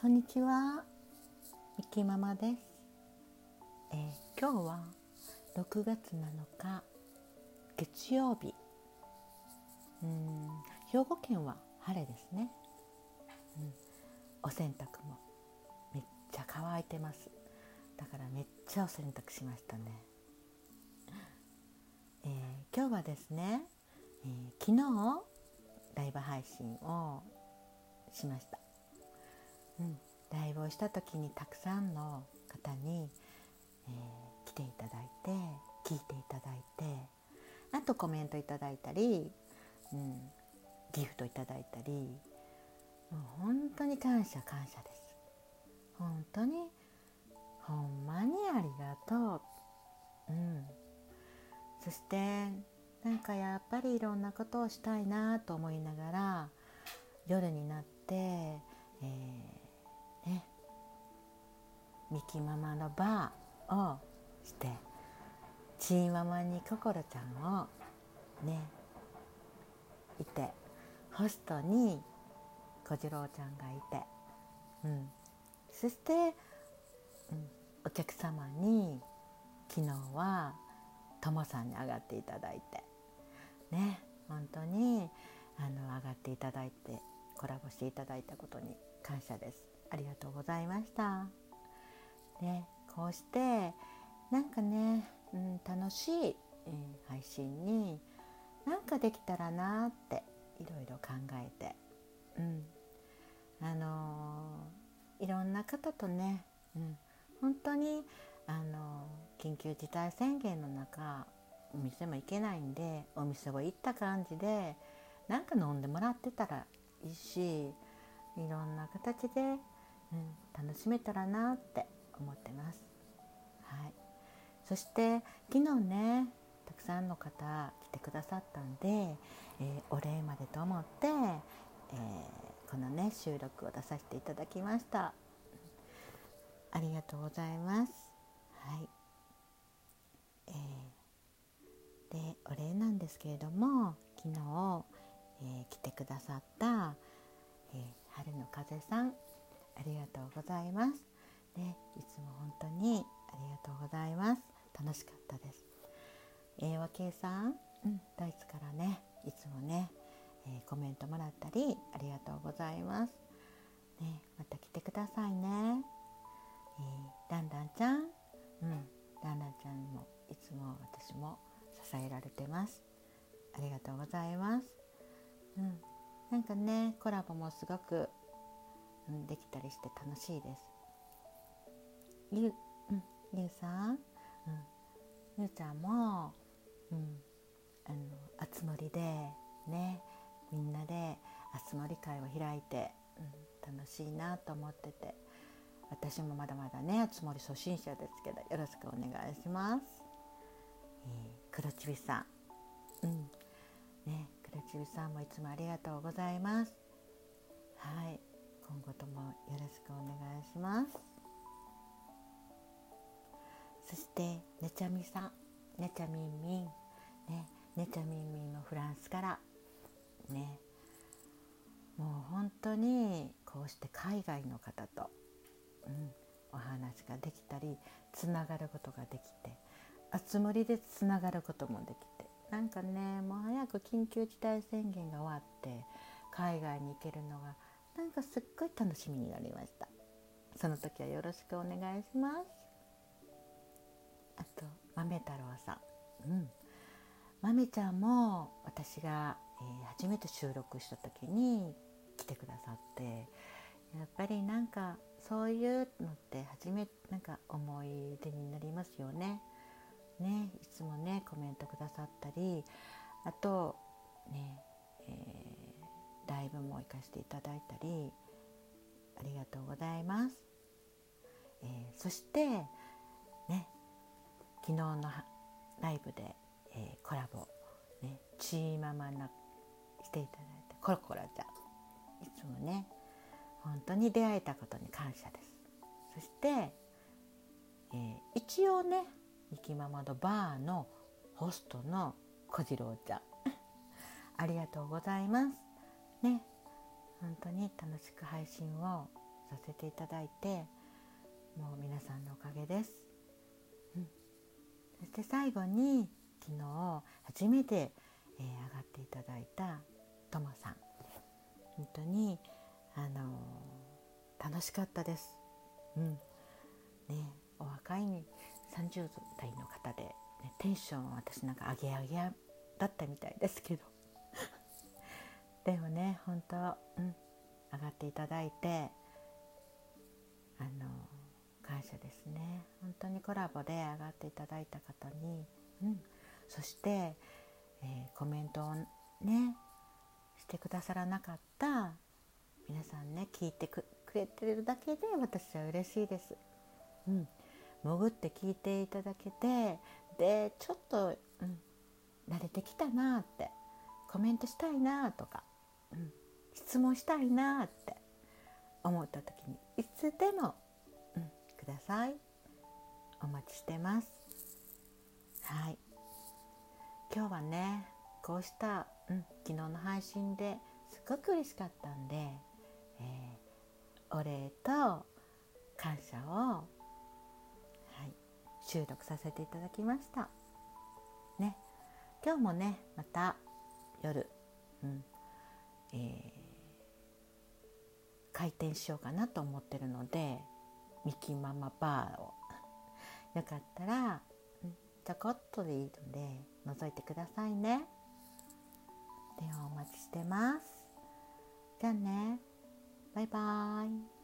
こんにちは、みきママです、えー、今日は6月7日月曜日。うん兵庫県は晴れですね、うん、お洗濯もめっちゃ乾いてます。だからめっちゃお洗濯しましたね、えー、今日はですね、えー、昨日ライブ配信をしました。うん、ライブをした時にたくさんの方に、えー、来ていただいて聞いていただいてあとコメントいただいたり、うん、ギフトいただいたりもう本当に感謝感謝です。本当にほんまにありがとう、うん、そしてなんかやっぱりいろんなことをしたいなと思いながら夜になって、ミキママのバーをしてチーママに心ちゃんをねいてホストに小次郎ちゃんがいて、うん、そして、うん、お客様に昨日はともさんに上がっていただいてね本当にあの上がっていただいてコラボしていただいたことに感謝です。ありがとうございました。ね、こうしてなんかね、うん、楽しい、えー、配信になんかできたらなっていろいろ考えて、うん、あのー、いろんな方とね、うん、本当に、あのー、緊急事態宣言の中お店も行けないんでお店を行った感じでなんか飲んでもらってたらいいしいろんな形でうん、楽しめたらなって思ってます。はい、そして昨日ねたくさんの方来てくださったんで、えー、お礼までと思って、えー、このね収録を出させていただきました。ありがとうございます。はい。えー、でお礼なんですけれども昨日、えー、来てくださった、えー、春の風さんありがとうございます。ね、いつも本当にありがとうございます。楽しかったです。えー、和慶さん、うん、ドイツからね、いつもね、えー、コメントもらったりありがとうございます。ね、また来てくださいね。えー、ランランちゃん、うん、ランランちゃんもいつも私も支えられてます。ありがとうございます。うん、なんかね、コラボもすごくうん、できたりして楽しいです。ゆ,、うん、ゆうさん、うん、ゆうちゃんも、うん、あの集まりでねみんなで集まり会を開いて、うん、楽しいなと思ってて。私もまだまだね集まり初心者ですけどよろしくお願いします。えー、黒ちびさん、うん。ね、黒ちびさんもいつもありがとうございます。はい。今後ともよろしくお願いします。そしてねちゃみさんねちゃみんみんねねちゃみんみんもフランスからねもう本当にこうして海外の方と、うん、お話ができたりつながることができて集まりでつながることもできてなんかねもう早く緊急事態宣言が終わって海外に行けるのがなんかすっごい楽しみになりました。その時はよろしくお願いします。豆太郎さん。うん。豆ちゃんも私が、えー、初めて収録した時に来てくださってやっぱりなんかそういうのって初めなんか思い出になりますよね。ねいつもねコメントくださったりあとね、えーライブも行かせていただいたりありがとうございます、えー、そして昨日のライブで、えー、コラボ、ね、チーママなしていただいてコロコロちゃんいつもね本当に出会えたことに感謝です。そして、えー、一応ねゆきママのバーのホストの小次郎ちゃん。ありがとうございます。ね本当に楽しく配信をさせていただいてもう皆さんのおかげです、そして最後に昨日初めて、えー、上がっていただいたともさん。本当にあのー、楽しかったです、うん。ね、お若い30代の方で、ね、テンション私なんか上げ上げだったみたいですけど。でもね本当、うん、上がっていただいてあの感謝ですね。本当にコラボで上がっていただいた方に、うん、そして、えー、コメントをねしてくださらなかった皆さんね聞いてくれてるだけで私は嬉しいです。うん、潜って聞いていただけてでちょっと、うん、慣れてきたなってコメントしたいなとか、うん、質問したいなって思った時にいつでも、ださい。お待ちしてます。はい。今日はねこうした、うん、昨日の配信ですごく嬉しかったんで、えー、お礼と感謝を、はい、収録させていただきました。ね。今日もねまた夜、うんえー、開店しようかなと思ってるのでミキママバーを。よかったら、ちょこっとでいいので覗いてくださいね。ではお待ちしてます。じゃあね。バイバーイ。